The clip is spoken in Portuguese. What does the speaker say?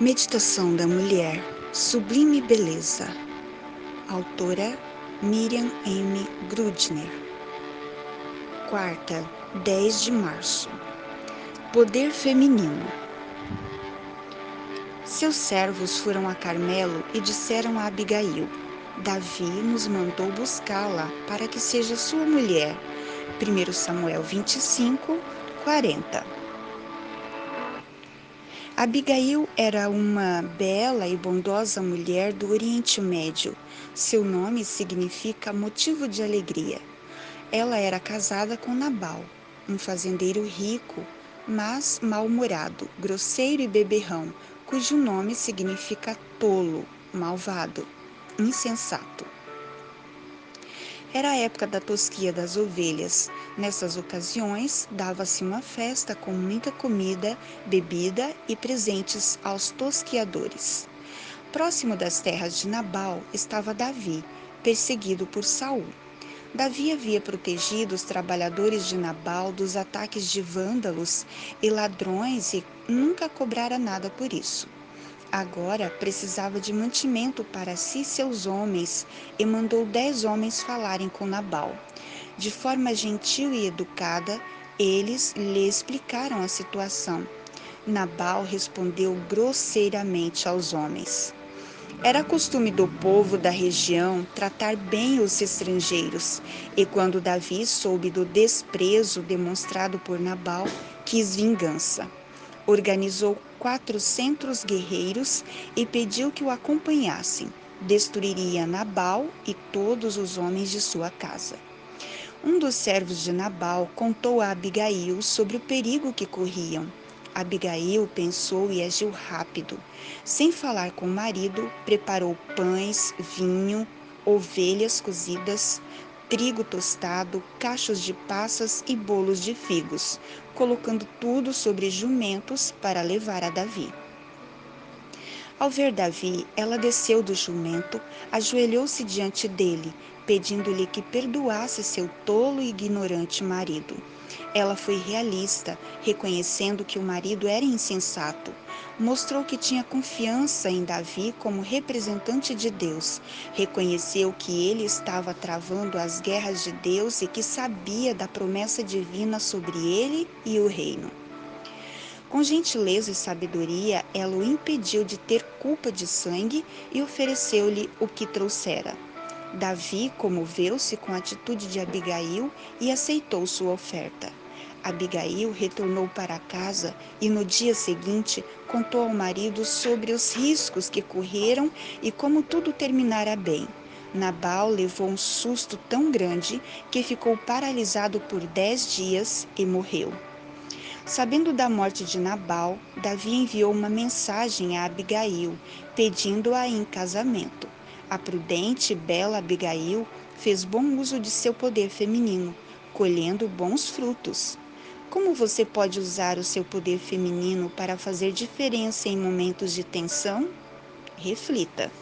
Meditação da Mulher, Sublime Beleza. Autora Miriam M. Grudner. Quarta, 10 de março. Poder Feminino. Seus servos foram a Carmelo e disseram a Abigail: Davi nos mandou buscá-la para que seja sua mulher. 1 Samuel 25, 40. Abigail era uma bela e bondosa mulher do Oriente Médio. Seu nome significa motivo de alegria. Ela era casada com Nabal, um fazendeiro rico, mas mal-humorado, grosseiro e beberrão, cujo nome significa tolo, malvado, insensato. Era a época da tosquia das ovelhas. Nessas ocasiões, dava-se uma festa com muita comida, bebida e presentes aos tosquiadores. Próximo das terras de Nabal estava Davi, perseguido por Saul. Davi havia protegido os trabalhadores de Nabal dos ataques de vândalos e ladrões e nunca cobrara nada por isso. Agora precisava de mantimento para si e seus homens, e mandou dez homens falarem com Nabal. De forma gentil e educada, eles lhe explicaram a situação. Nabal respondeu grosseiramente aos homens. Era costume do povo da região tratar bem os estrangeiros, e quando Davi soube do desprezo demonstrado por Nabal, quis vingança organizou quatrocentos guerreiros e pediu que o acompanhassem. Destruiria Nabal e todos os homens de sua casa. Um dos servos de Nabal contou a Abigail sobre o perigo que corriam. Abigail pensou e agiu rápido. Sem falar com o marido, preparou pães, vinho, ovelhas cozidas, trigo tostado, cachos de passas e bolos de figos, colocando tudo sobre jumentos para levar a Davi. Ao ver Davi, ela desceu do jumento, ajoelhou-se diante dele, pedindo-lhe que perdoasse seu tolo e ignorante marido. Ela foi realista, reconhecendo que o marido era insensato. Mostrou que tinha confiança em Davi como representante de Deus. Reconheceu que ele estava travando as guerras de Deus e que sabia da promessa divina sobre ele e o reino. Com gentileza e sabedoria, ela o impediu de ter culpa de sangue e ofereceu-lhe o que trouxera. Davi comoveu-se com a atitude de Abigail e aceitou sua oferta. Abigail retornou para casa e no dia seguinte contou ao marido sobre os riscos que correram e como tudo terminara bem. Nabal levou um susto tão grande que ficou paralisado por dez dias e morreu. Sabendo da morte de Nabal, Davi enviou uma mensagem a Abigail, pedindo-a em casamento. A prudente e bela Abigail fez bom uso de seu poder feminino, colhendo bons frutos. Como você pode usar o seu poder feminino para fazer diferença em momentos de tensão? Reflita.